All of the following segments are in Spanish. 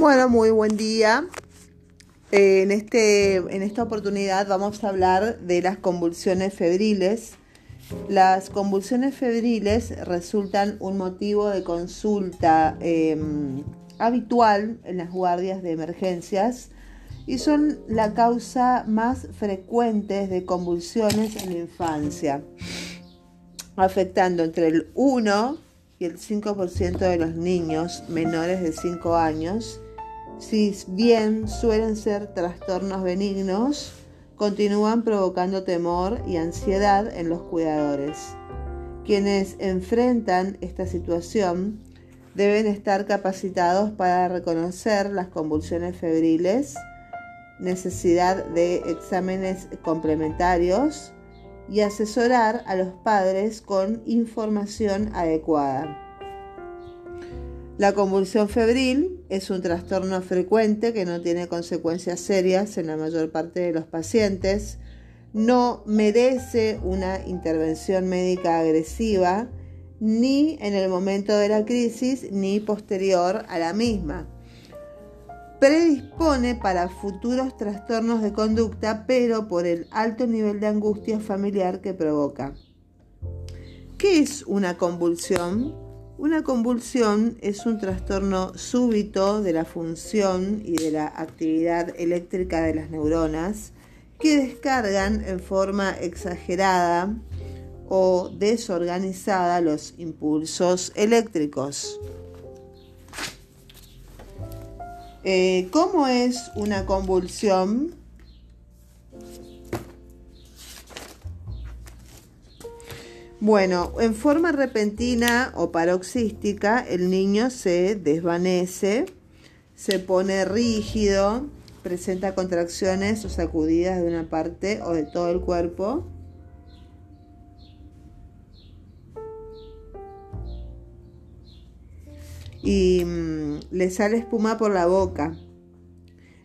Bueno, muy buen día. Eh, en, este, en esta oportunidad vamos a hablar de las convulsiones febriles. Las convulsiones febriles resultan un motivo de consulta em, habitual en las guardias de emergencias y son la causa más frecuente de convulsiones en la infancia, afectando entre el 1 y el 5% de los niños menores de 5 años, si bien suelen ser trastornos benignos, continúan provocando temor y ansiedad en los cuidadores. Quienes enfrentan esta situación deben estar capacitados para reconocer las convulsiones febriles, necesidad de exámenes complementarios, y asesorar a los padres con información adecuada. La convulsión febril es un trastorno frecuente que no tiene consecuencias serias en la mayor parte de los pacientes, no merece una intervención médica agresiva ni en el momento de la crisis ni posterior a la misma predispone para futuros trastornos de conducta, pero por el alto nivel de angustia familiar que provoca. ¿Qué es una convulsión? Una convulsión es un trastorno súbito de la función y de la actividad eléctrica de las neuronas que descargan en forma exagerada o desorganizada los impulsos eléctricos. Eh, ¿Cómo es una convulsión? Bueno, en forma repentina o paroxística, el niño se desvanece, se pone rígido, presenta contracciones o sacudidas de una parte o de todo el cuerpo. Y mm, le sale espuma por la boca,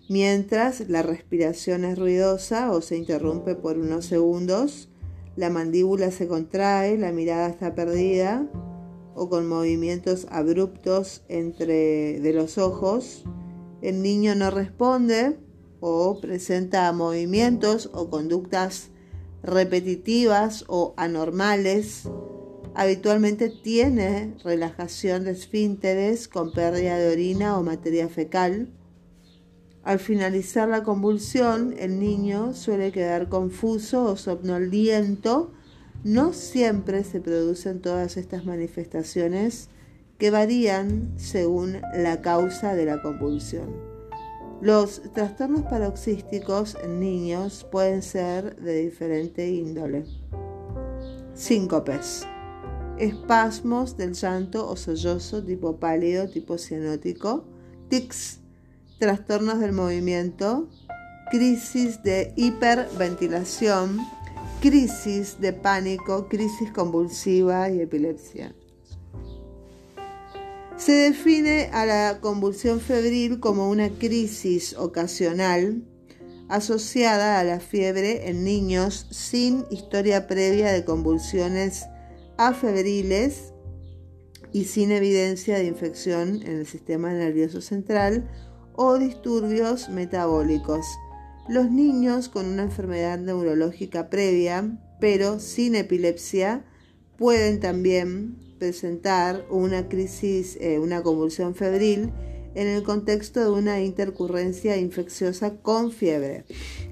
mientras la respiración es ruidosa o se interrumpe por unos segundos, la mandíbula se contrae, la mirada está perdida o con movimientos abruptos entre de los ojos, el niño no responde o presenta movimientos o conductas repetitivas o anormales Habitualmente tiene relajación de esfínteres con pérdida de orina o materia fecal. Al finalizar la convulsión, el niño suele quedar confuso o somnoliento. No siempre se producen todas estas manifestaciones que varían según la causa de la convulsión. Los trastornos paroxísticos en niños pueden ser de diferente índole. Síncopes espasmos del llanto o sollozo tipo pálido, tipo cianótico, tics, trastornos del movimiento, crisis de hiperventilación, crisis de pánico, crisis convulsiva y epilepsia. Se define a la convulsión febril como una crisis ocasional asociada a la fiebre en niños sin historia previa de convulsiones afebriles y sin evidencia de infección en el sistema nervioso central o disturbios metabólicos. Los niños con una enfermedad neurológica previa, pero sin epilepsia, pueden también presentar una crisis, eh, una convulsión febril en el contexto de una intercurrencia infecciosa con fiebre.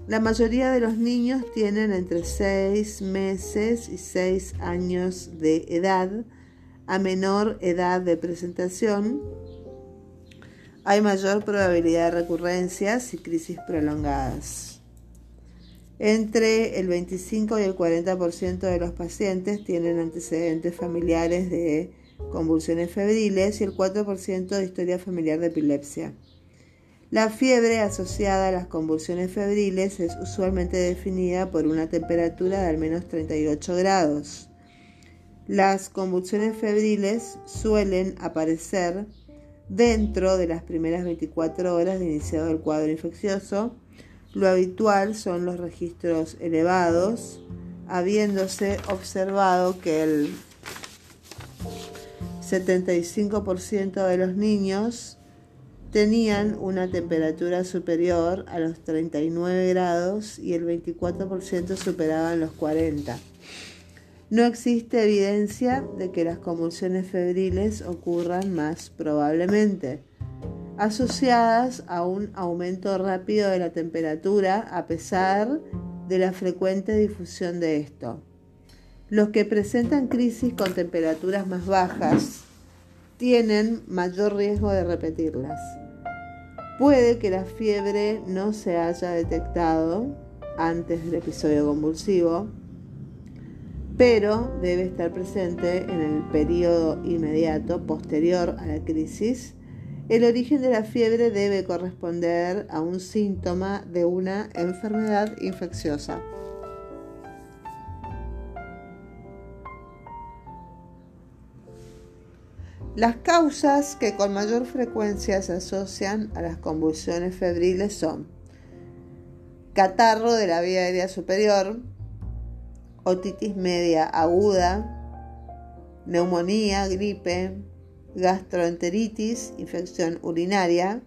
La mayoría de los niños tienen entre 6 meses y 6 años de edad. A menor edad de presentación hay mayor probabilidad de recurrencias y crisis prolongadas. Entre el 25 y el 40% de los pacientes tienen antecedentes familiares de convulsiones febriles y el 4% de historia familiar de epilepsia. La fiebre asociada a las convulsiones febriles es usualmente definida por una temperatura de al menos 38 grados. Las convulsiones febriles suelen aparecer dentro de las primeras 24 horas de iniciado el cuadro infeccioso. Lo habitual son los registros elevados, habiéndose observado que el 75% de los niños tenían una temperatura superior a los 39 grados y el 24% superaban los 40. No existe evidencia de que las convulsiones febriles ocurran más probablemente, asociadas a un aumento rápido de la temperatura a pesar de la frecuente difusión de esto. Los que presentan crisis con temperaturas más bajas tienen mayor riesgo de repetirlas. Puede que la fiebre no se haya detectado antes del episodio convulsivo, pero debe estar presente en el periodo inmediato posterior a la crisis. El origen de la fiebre debe corresponder a un síntoma de una enfermedad infecciosa. Las causas que con mayor frecuencia se asocian a las convulsiones febriles son catarro de la vía aérea superior, otitis media aguda, neumonía, gripe, gastroenteritis, infección urinaria,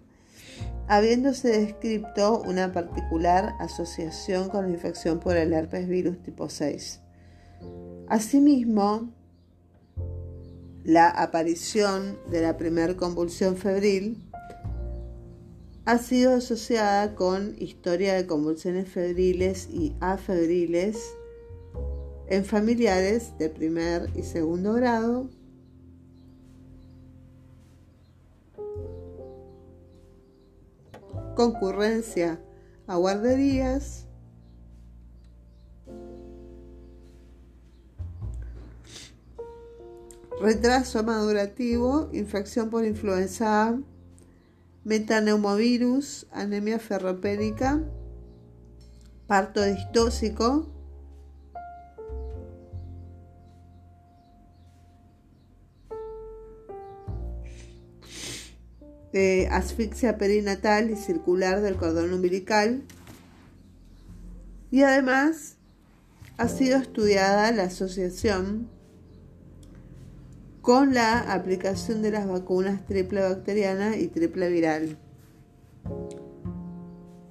habiéndose descrito una particular asociación con la infección por el herpes virus tipo 6. Asimismo, la aparición de la primera convulsión febril ha sido asociada con historia de convulsiones febriles y afebriles en familiares de primer y segundo grado, concurrencia a guarderías, retraso madurativo, infección por influenza A, metaneumovirus, anemia ferropénica, parto distóxico, asfixia perinatal y circular del cordón umbilical. Y además ha sido estudiada la asociación con la aplicación de las vacunas triple bacteriana y triple viral.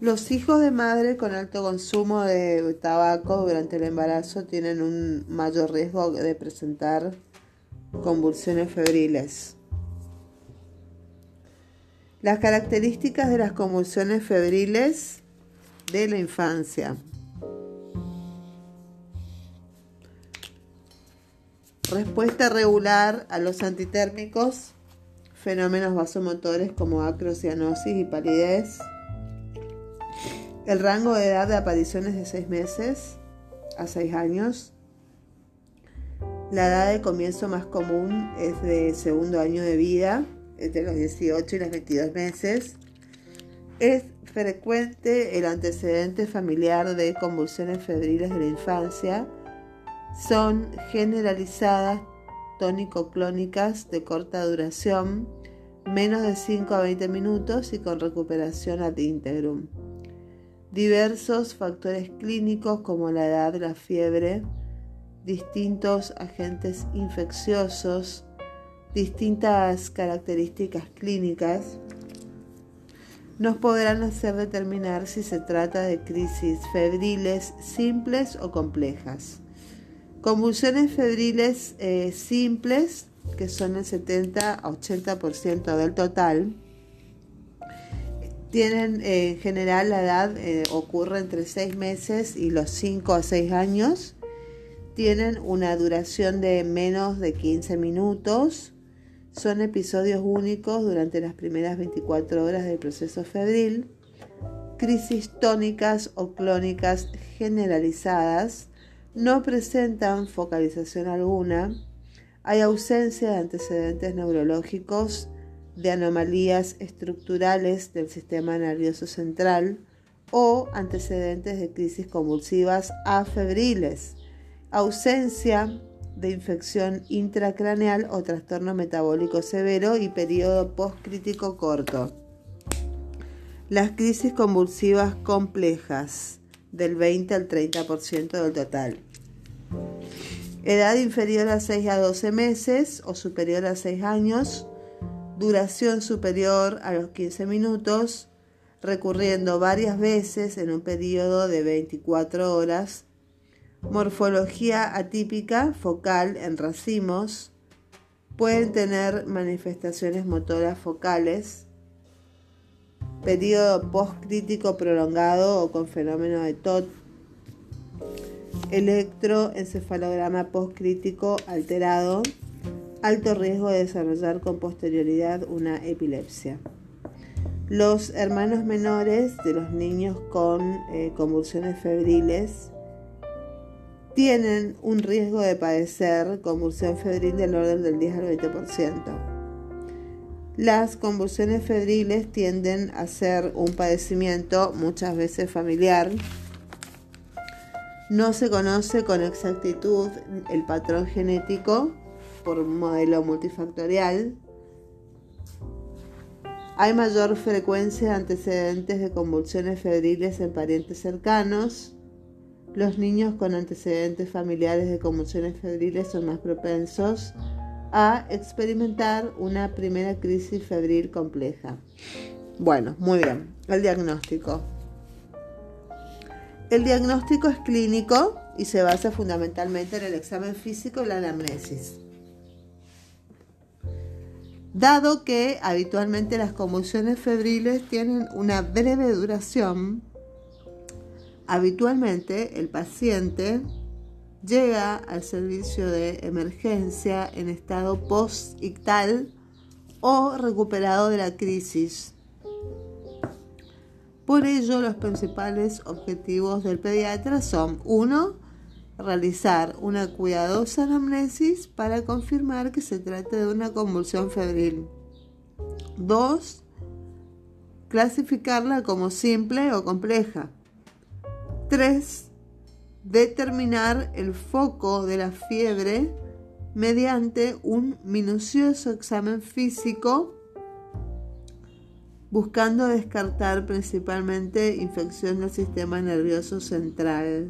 Los hijos de madre con alto consumo de tabaco durante el embarazo tienen un mayor riesgo de presentar convulsiones febriles. Las características de las convulsiones febriles de la infancia. Respuesta regular a los antitérmicos, fenómenos vasomotores como acrocianosis y palidez. El rango de edad de apariciones de 6 meses a 6 años. La edad de comienzo más común es de segundo año de vida, entre los 18 y los 22 meses. Es frecuente el antecedente familiar de convulsiones febriles de la infancia son generalizadas tónico-clónicas de corta duración, menos de 5 a 20 minutos y con recuperación ad integrum. Diversos factores clínicos como la edad, la fiebre, distintos agentes infecciosos, distintas características clínicas, nos podrán hacer determinar si se trata de crisis febriles simples o complejas. Convulsiones febriles eh, simples, que son el 70 a 80% del total, tienen en general la edad, eh, ocurre entre 6 meses y los 5 a 6 años. Tienen una duración de menos de 15 minutos. Son episodios únicos durante las primeras 24 horas del proceso febril. Crisis tónicas o clónicas generalizadas no presentan focalización alguna, hay ausencia de antecedentes neurológicos, de anomalías estructurales del sistema nervioso central o antecedentes de crisis convulsivas afebriles, ausencia de infección intracraneal o trastorno metabólico severo y periodo postcrítico corto. Las crisis convulsivas complejas del 20 al 30% del total. Edad inferior a 6 a 12 meses o superior a 6 años. duración superior a los 15 minutos, recurriendo varias veces en un periodo de 24 horas, morfología atípica focal en racimos, pueden tener manifestaciones motoras focales, periodo postcrítico prolongado o con fenómeno de TOT, electroencefalograma postcrítico alterado, alto riesgo de desarrollar con posterioridad una epilepsia. Los hermanos menores de los niños con eh, convulsiones febriles tienen un riesgo de padecer convulsión febril del orden del 10 al 20%. Las convulsiones febriles tienden a ser un padecimiento muchas veces familiar. No se conoce con exactitud el patrón genético por un modelo multifactorial. Hay mayor frecuencia de antecedentes de convulsiones febriles en parientes cercanos los niños con antecedentes familiares de conmociones febriles son más propensos a experimentar una primera crisis febril compleja. Bueno, muy bien. El diagnóstico. El diagnóstico es clínico y se basa fundamentalmente en el examen físico y la anamnesis. Dado que habitualmente las convulsiones febriles tienen una breve duración, Habitualmente el paciente llega al servicio de emergencia en estado post-ictal o recuperado de la crisis. Por ello, los principales objetivos del pediatra son 1. Realizar una cuidadosa anamnesis para confirmar que se trata de una convulsión febril. 2. Clasificarla como simple o compleja. 3. Determinar el foco de la fiebre mediante un minucioso examen físico buscando descartar principalmente infección del sistema nervioso central.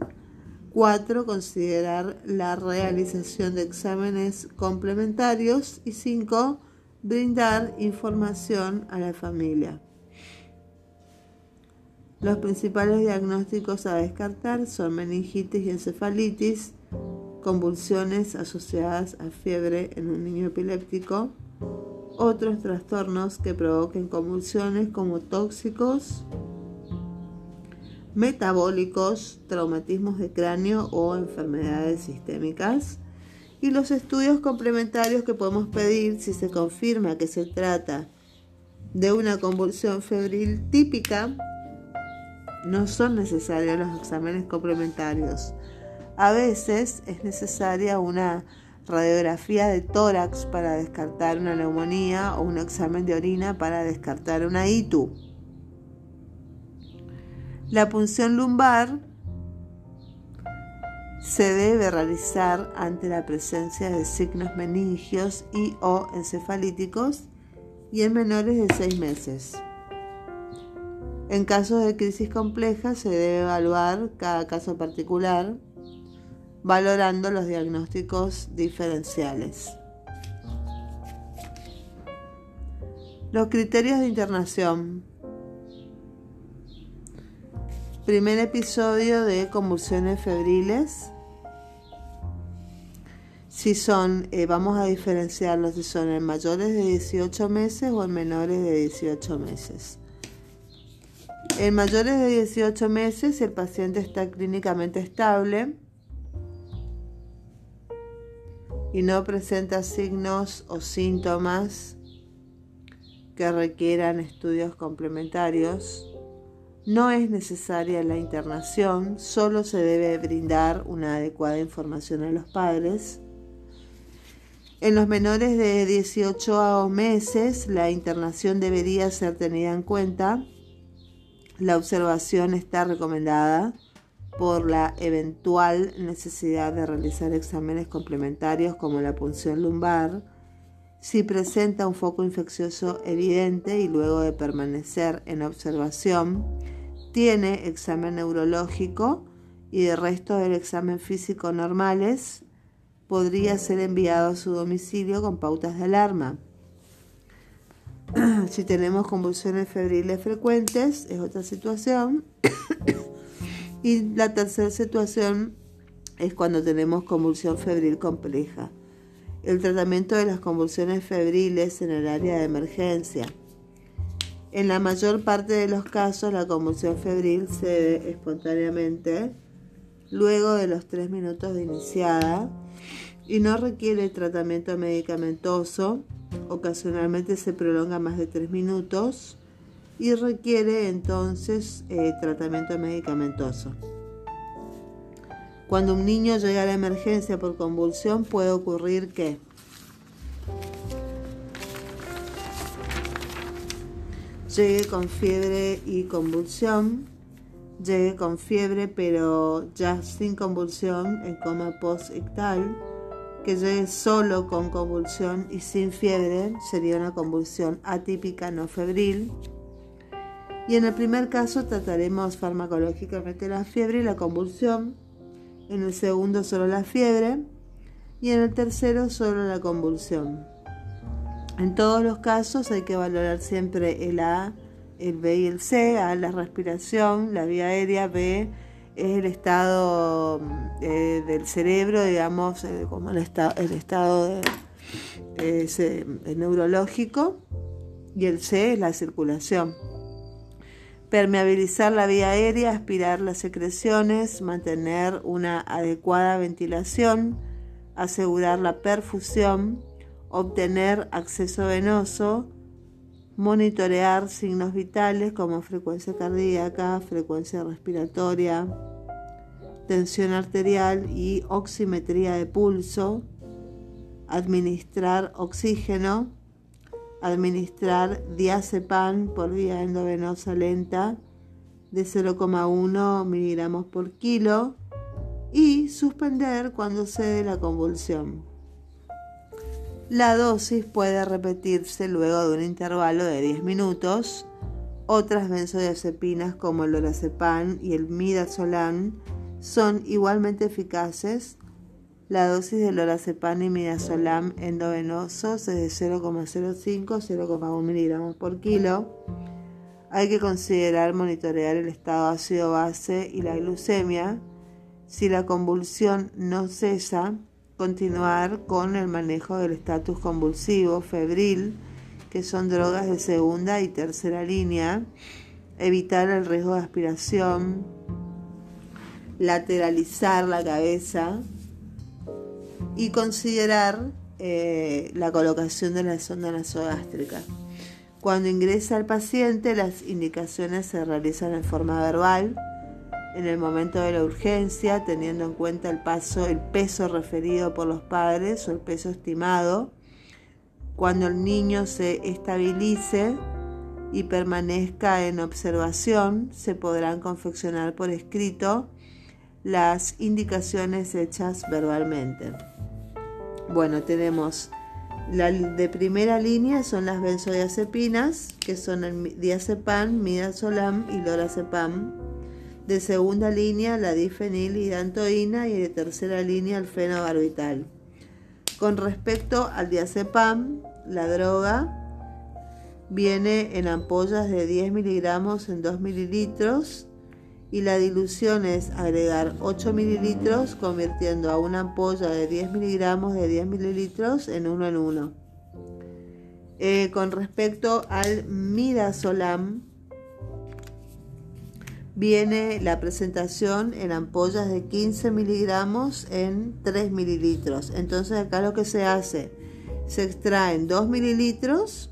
4. Considerar la realización de exámenes complementarios. Y 5. Brindar información a la familia. Los principales diagnósticos a descartar son meningitis y encefalitis, convulsiones asociadas a fiebre en un niño epiléptico, otros trastornos que provoquen convulsiones como tóxicos, metabólicos, traumatismos de cráneo o enfermedades sistémicas, y los estudios complementarios que podemos pedir si se confirma que se trata de una convulsión febril típica no son necesarios los exámenes complementarios. A veces es necesaria una radiografía de tórax para descartar una neumonía o un examen de orina para descartar una ITU. La punción lumbar se debe realizar ante la presencia de signos meningios y o encefalíticos y en menores de 6 meses. En casos de crisis compleja se debe evaluar cada caso particular, valorando los diagnósticos diferenciales. Los criterios de internación. Primer episodio de convulsiones febriles. Si son, eh, vamos a diferenciarlos si son en mayores de 18 meses o en menores de 18 meses. En mayores de 18 meses el paciente está clínicamente estable y no presenta signos o síntomas que requieran estudios complementarios. No es necesaria la internación, solo se debe brindar una adecuada información a los padres. En los menores de 18 meses, la internación debería ser tenida en cuenta la observación está recomendada por la eventual necesidad de realizar exámenes complementarios como la punción lumbar, si presenta un foco infeccioso evidente y luego de permanecer en observación, tiene examen neurológico y de resto del examen físico normales, podría ser enviado a su domicilio con pautas de alarma. si tenemos convulsiones febriles frecuentes, es otra situación. y la tercera situación es cuando tenemos convulsión febril compleja. El tratamiento de las convulsiones febriles en el área de emergencia. En la mayor parte de los casos, la convulsión febril se ve espontáneamente luego de los tres minutos de iniciada y no requiere tratamiento medicamentoso. Ocasionalmente se prolonga más de tres minutos y requiere entonces eh, tratamiento medicamentoso. Cuando un niño llega a la emergencia por convulsión puede ocurrir que llegue con fiebre y convulsión, llegue con fiebre pero ya sin convulsión en coma post-ictal, que llegue solo con convulsión y sin fiebre, sería una convulsión atípica no febril. Y en el primer caso trataremos farmacológicamente la fiebre y la convulsión en el segundo solo la fiebre y en el tercero solo la convulsión. En todos los casos hay que valorar siempre el A, el B y el C. A la respiración, la vía aérea, B es el estado eh, del cerebro, digamos, eh, como el, el estado neurológico, y el C es la circulación. Permeabilizar la vía aérea, aspirar las secreciones, mantener una adecuada ventilación, asegurar la perfusión, obtener acceso venoso, monitorear signos vitales como frecuencia cardíaca, frecuencia respiratoria, tensión arterial y oximetría de pulso, administrar oxígeno, administrar diazepam por vía endovenosa lenta de 0,1 miligramos por kilo y suspender cuando cede la convulsión. La dosis puede repetirse luego de un intervalo de 10 minutos. Otras benzodiazepinas como el lorazepam y el midazolam son igualmente eficaces la dosis de lorazepam y midazolam endovenosos es de 0,05 a 0,1 miligramos por kilo. Hay que considerar monitorear el estado ácido base y la glucemia. Si la convulsión no cesa, continuar con el manejo del estatus convulsivo febril, que son drogas de segunda y tercera línea. Evitar el riesgo de aspiración. Lateralizar la cabeza y considerar eh, la colocación de la sonda nasogástrica. Cuando ingresa el paciente, las indicaciones se realizan en forma verbal. En el momento de la urgencia, teniendo en cuenta el, paso, el peso referido por los padres o el peso estimado, cuando el niño se estabilice y permanezca en observación, se podrán confeccionar por escrito las indicaciones hechas verbalmente. Bueno, tenemos la de primera línea son las benzodiazepinas, que son el diazepam, midazolam y lorazepam. De segunda línea, la difenilidantoína y de tercera línea, el fenobarbital. Con respecto al diazepam, la droga viene en ampollas de 10 miligramos en 2 mililitros y la dilución es agregar 8 mililitros convirtiendo a una ampolla de 10 miligramos de 10 mililitros en uno en uno. Eh, con respecto al midazolam, viene la presentación en ampollas de 15 miligramos en 3 mililitros. Entonces acá lo que se hace, se extraen 2 mililitros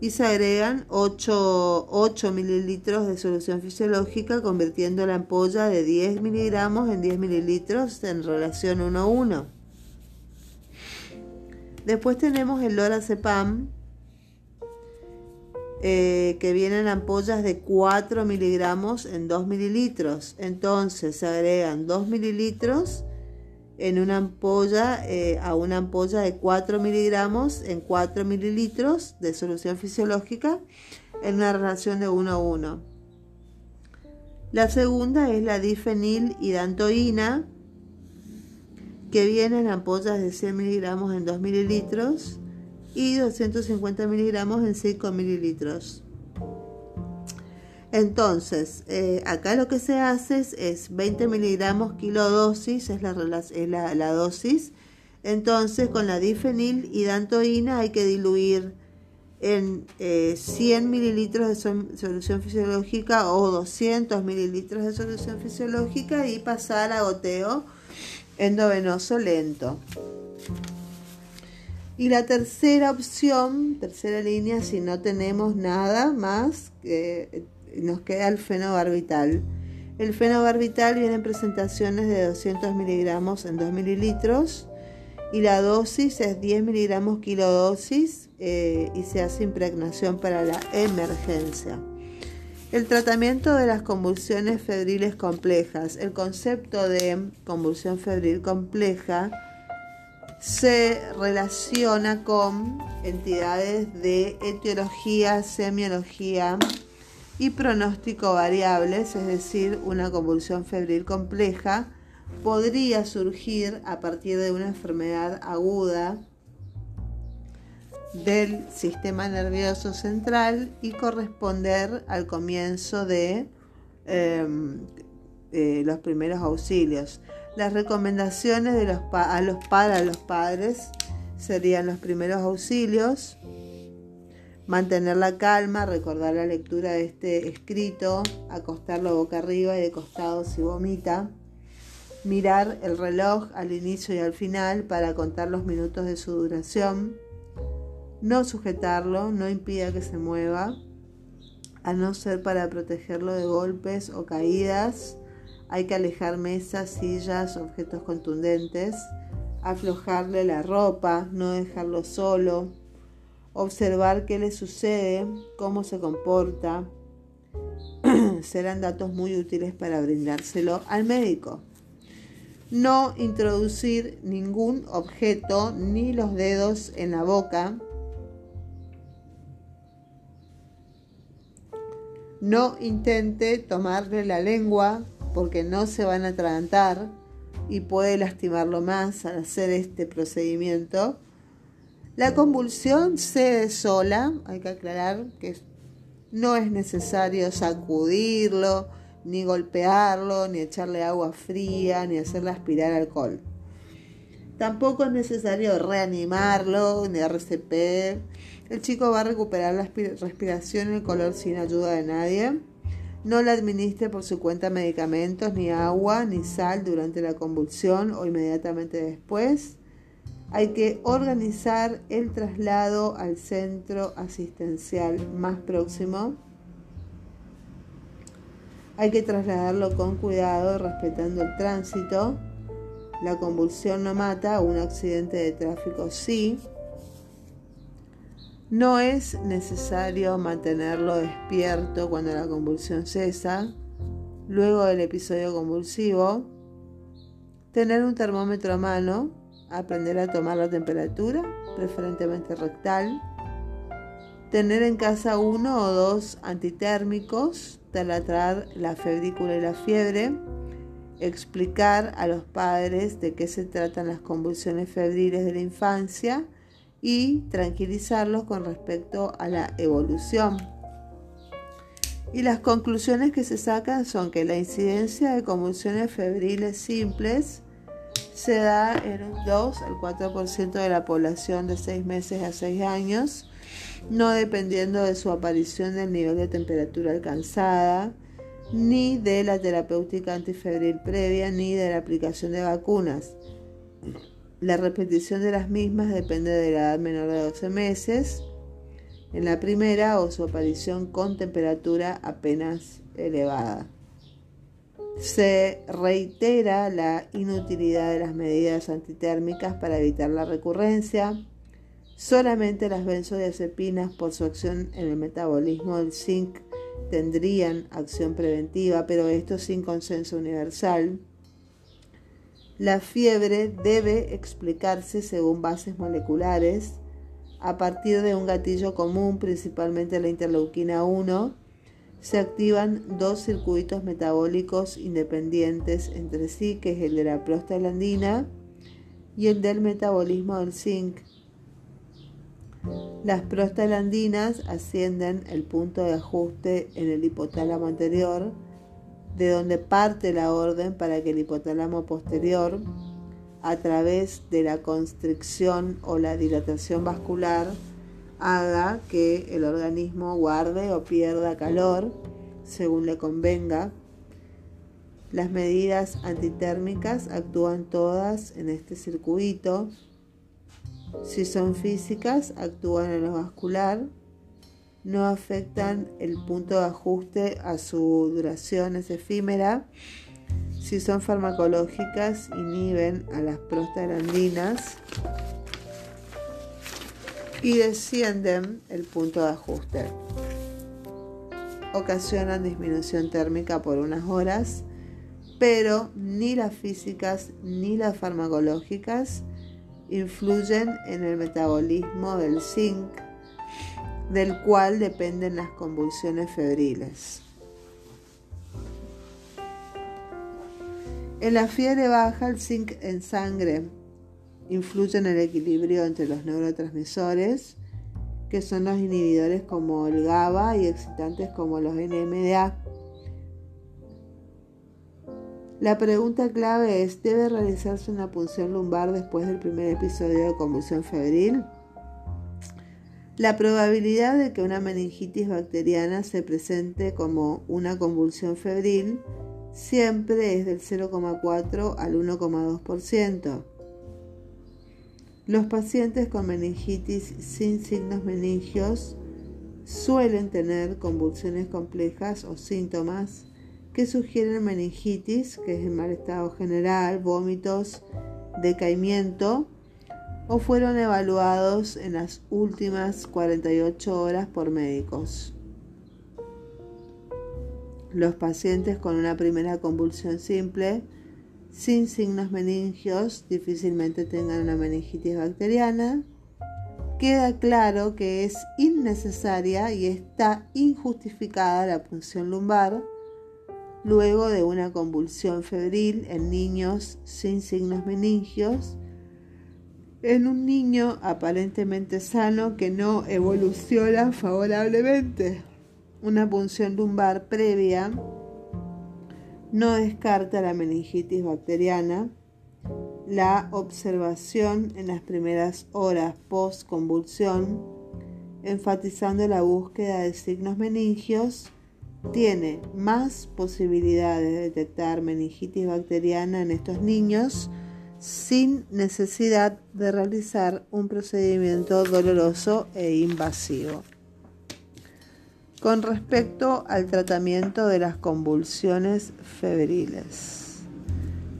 y se agregan 8, 8, mililitros de solución fisiológica convirtiendo la ampolla de 10 miligramos en 10 mililitros en relación 1 a 1. Después tenemos el lorazepam eh, que viene en ampollas de 4 miligramos en 2 mililitros. Entonces se agregan 2 mililitros en una ampolla eh, a una ampolla de 4 miligramos en 4 mililitros de solución fisiológica en una relación de 1 a 1. La segunda es la difenilhidantoína que viene en ampollas de 100 miligramos en 2 mililitros y 250 miligramos en 5 mililitros. Entonces, eh, acá lo que se hace es, 20 miligramos kilodosis, es, la, la, dosis. Entonces, con la difenil y dantoína hay que diluir en 100 eh, mililitros de solución fisiológica o 200 mililitros de solución fisiológica y pasar a goteo endovenoso lento. Y la tercera opción, tercera línea, si no tenemos nada más, nos queda el fenobarbital. El fenobarbital viene en presentaciones de 200 miligramos en 2 mililitros y la dosis es 10 miligramos kilodosis eh, y se hace impregnación para la emergencia. El tratamiento de las convulsiones febriles complejas. El concepto de convulsión febril compleja se relaciona con entidades de etiología, semiología y pronóstico variables, es decir, una convulsión febril compleja podría surgir a partir de una enfermedad aguda del sistema nervioso central y corresponder al comienzo de em, eh, los primeros auxilios. Las recomendaciones de los a los los padres serían los primeros auxilios, mantener la calma, recordar la lectura de este escrito, acostarlo boca arriba y de costado si vomita, mirar el reloj al inicio y al final para contar los minutos de su duración, no sujetarlo, no impida que se mueva, a no ser para protegerlo de golpes o caídas, hay que alejar mesas, sillas, objetos contundentes, aflojarle la ropa, no dejarlo solo, observar qué le sucede, cómo se comporta. Serán datos muy útiles para brindárselo al médico. No introducir ningún objeto ni los dedos en la boca. No intente tomarle la lengua porque no se van a atragantar y puede lastimarlo más al hacer este procedimiento. La convulsión cede sola, hay que aclarar que no es necesario sacudirlo, ni golpearlo, ni echarle agua fría, ni hacerle aspirar alcohol. Tampoco es necesario reanimarlo, ni RCP. El chico va a recuperar la respiración y el color sin ayuda de nadie. No le administre por su cuenta medicamentos, ni agua, ni sal durante la convulsión o inmediatamente después. Hay que organizar el traslado al centro asistencial más próximo. Hay que trasladarlo con cuidado, respetando el tránsito. La convulsión no mata, un accidente de tráfico sí. No es necesario mantenerlo despierto cuando la convulsión cesa. Luego del episodio convulsivo, tener un termómetro a mano, aprender a tomar la temperatura, preferentemente rectal, tener en casa uno o dos antitérmicos, talatrar la febrícula y la fiebre, explicar a los padres de qué se tratan las convulsiones febriles de la infancia, y tranquilizarlos con respecto a la evolución. Y las conclusiones que se sacan son que la incidencia de convulsiones febriles simples se da en un 2 al 4% de la población de 6 meses a 6 años, no dependiendo de su aparición del nivel de temperatura alcanzada, ni de la terapéutica antifebril previa, ni de la aplicación de vacunas. La repetición de las mismas depende de la edad menor de 12 meses. En la primera o su aparición con temperatura apenas elevada. Se reitera la inutilidad de las medidas antitérmicas para evitar la recurrencia. Solamente las benzodiazepinas por su acción en el metabolismo del zinc tendrían acción preventiva, pero esto sin consenso universal. La fiebre debe explicarse según bases moleculares a partir de un gatillo común, principalmente la interleuquina 1. Se activan dos circuitos metabólicos independientes entre sí, que es el de la prostaglandina y el del metabolismo del zinc. Las prostaglandinas ascienden el punto de ajuste en el hipotálamo anterior, de donde parte la orden para que el hipotálamo posterior, a través de la constricción o la dilatación vascular, haga que el organismo guarde o pierda calor según le convenga. Las medidas antitérmicas actúan todas en este circuito si son físicas, actúan en lo vascular, no afectan el punto de ajuste a su duración, es efímera. Si son farmacológicas, inhiben a las prostaglandinas y descienden el punto de ajuste. Ocasionan disminución térmica por unas horas, pero ni las físicas ni las farmacológicas influyen en el metabolismo del zinc, del cual dependen las convulsiones febriles. En la fiebre baja, el zinc en sangre influye en el equilibrio entre los neurotransmisores, que son los inhibidores como el GABA y excitantes como los NMDA. La pregunta clave es, ¿debe realizarse una punción lumbar después del primer episodio de convulsión febril? La probabilidad de que una meningitis bacteriana se presente como una convulsión febril siempre es del 0,4 al 1,2%. Los pacientes con meningitis sin signos meningios suelen tener convulsiones complejas o síntomas que sugieren meningitis, que es el mal estado general, vómitos, decaimiento, o fueron evaluados en las últimas 48 horas por médicos. Los pacientes con una primera convulsión simple, sin signos meningios, difícilmente tengan una meningitis bacteriana. Queda claro que es innecesaria y está injustificada la punción lumbar luego de una convulsión febril en niños sin signos meningios, en un niño aparentemente sano que no evoluciona favorablemente. Una punción lumbar previa no descarta la meningitis bacteriana. La observación en las primeras horas post convulsión, enfatizando la búsqueda de signos meningios, tiene más posibilidades de detectar meningitis bacteriana en estos niños sin necesidad de realizar un procedimiento doloroso e invasivo. Con respecto al tratamiento de las convulsiones febriles.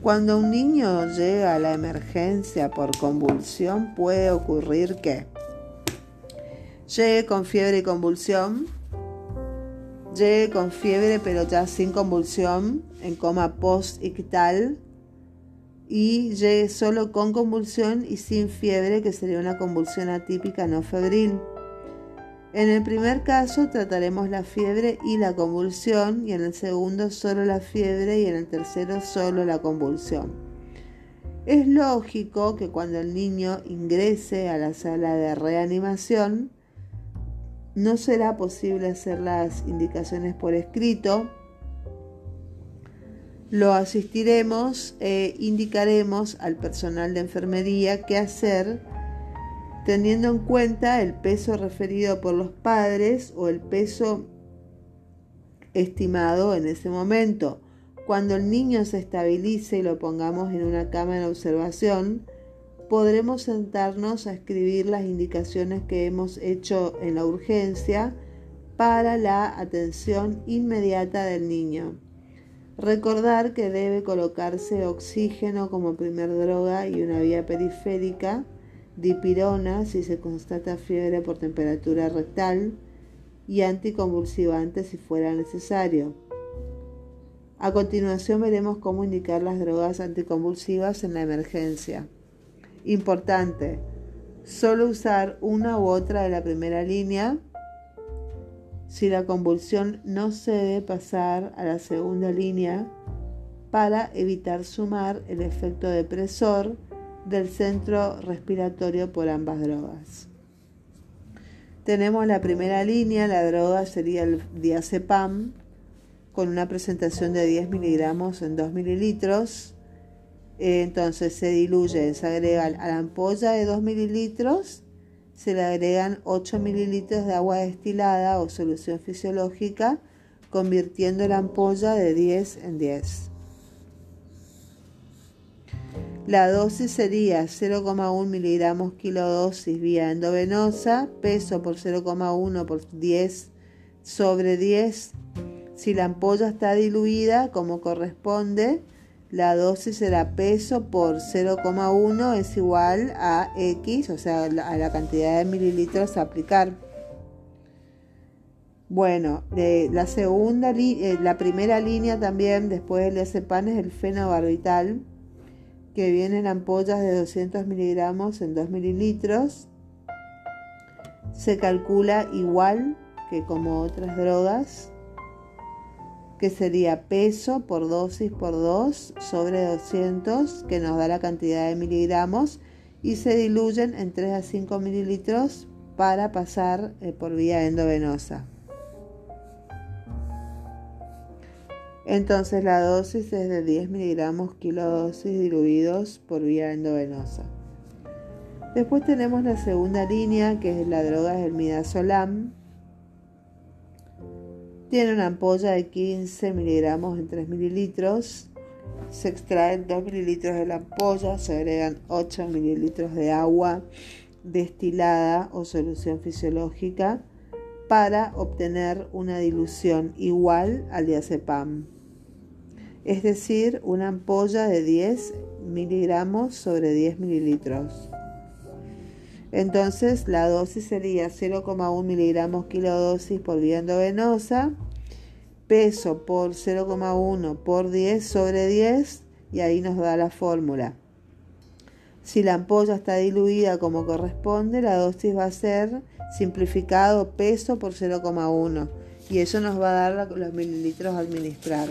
Cuando un niño llega a la emergencia por convulsión puede ocurrir que llegue con fiebre y convulsión, Llegue con fiebre pero ya sin convulsión, en coma post-ictal. Y llegue solo con convulsión y sin fiebre, que sería una convulsión atípica no febril. En el primer caso trataremos la fiebre y la convulsión y en el segundo solo la fiebre y en el tercero solo la convulsión. Es lógico que cuando el niño ingrese a la sala de reanimación, no será posible hacer las indicaciones por escrito. Lo asistiremos e indicaremos al personal de enfermería qué hacer teniendo en cuenta el peso referido por los padres o el peso estimado en ese momento. Cuando el niño se estabilice y lo pongamos en una cama de observación, podremos sentarnos a escribir las indicaciones que hemos hecho en la urgencia para la atención inmediata del niño. Recordar que debe colocarse oxígeno como primer droga y una vía periférica, dipirona si se constata fiebre por temperatura rectal y anticonvulsivante si fuera necesario. A continuación veremos cómo indicar las drogas anticonvulsivas en la emergencia. Importante, solo usar una u otra de la primera línea. Si la convulsión no se debe pasar a la segunda línea para evitar sumar el efecto depresor del centro respiratorio por ambas drogas. Tenemos la primera línea, la droga sería el diazepam, con una presentación de 10 miligramos en 2 mililitros. Entonces se diluye, se agrega a la ampolla de 2 mililitros, se le agregan 8 mililitros de agua destilada o solución fisiológica, convirtiendo la ampolla de 10 en 10. La dosis sería 0,1 miligramos kilodosis vía endovenosa, peso por 0,1 por 10 sobre 10. Si la ampolla está diluida como corresponde, la dosis será peso por 0,1 es igual a X, o sea, a la cantidad de mililitros a aplicar. Bueno, la segunda, eh, la primera línea también después del diazepam es el fenobarbital que vienen ampollas de 200 miligramos en 2 mililitros. Se calcula igual que como otras drogas, que sería peso por dosis por 2 sobre 200, que nos da la cantidad de miligramos, y se diluyen en 3 a 5 mililitros para pasar eh, por vía endovenosa. Entonces la dosis es de 10 miligramos kilodosis diluidos por vía endovenosa. Después tenemos la segunda línea que es la droga del midazolam. Tiene una ampolla de 15 miligramos en 3 mililitros. Se extraen 2 mililitros de la ampolla, se agregan 8 mililitros de agua destilada o solución fisiológica para obtener una dilución igual al diazepam es decir, una ampolla de 10 miligramos sobre 10 mililitros. Entonces la dosis sería 0,1 miligramos kilodosis por vía endovenosa, peso por 0,1 por 10 sobre 10 y ahí nos da la fórmula. Si la ampolla está diluida como corresponde, la dosis va a ser simplificado peso por 0,1 y eso nos va a dar los mililitros a administrar.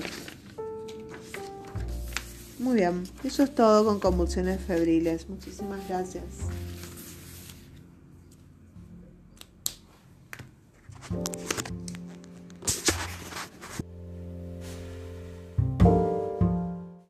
Muy bien, eso es todo con convulsiones febriles. Muchísimas gracias. あ!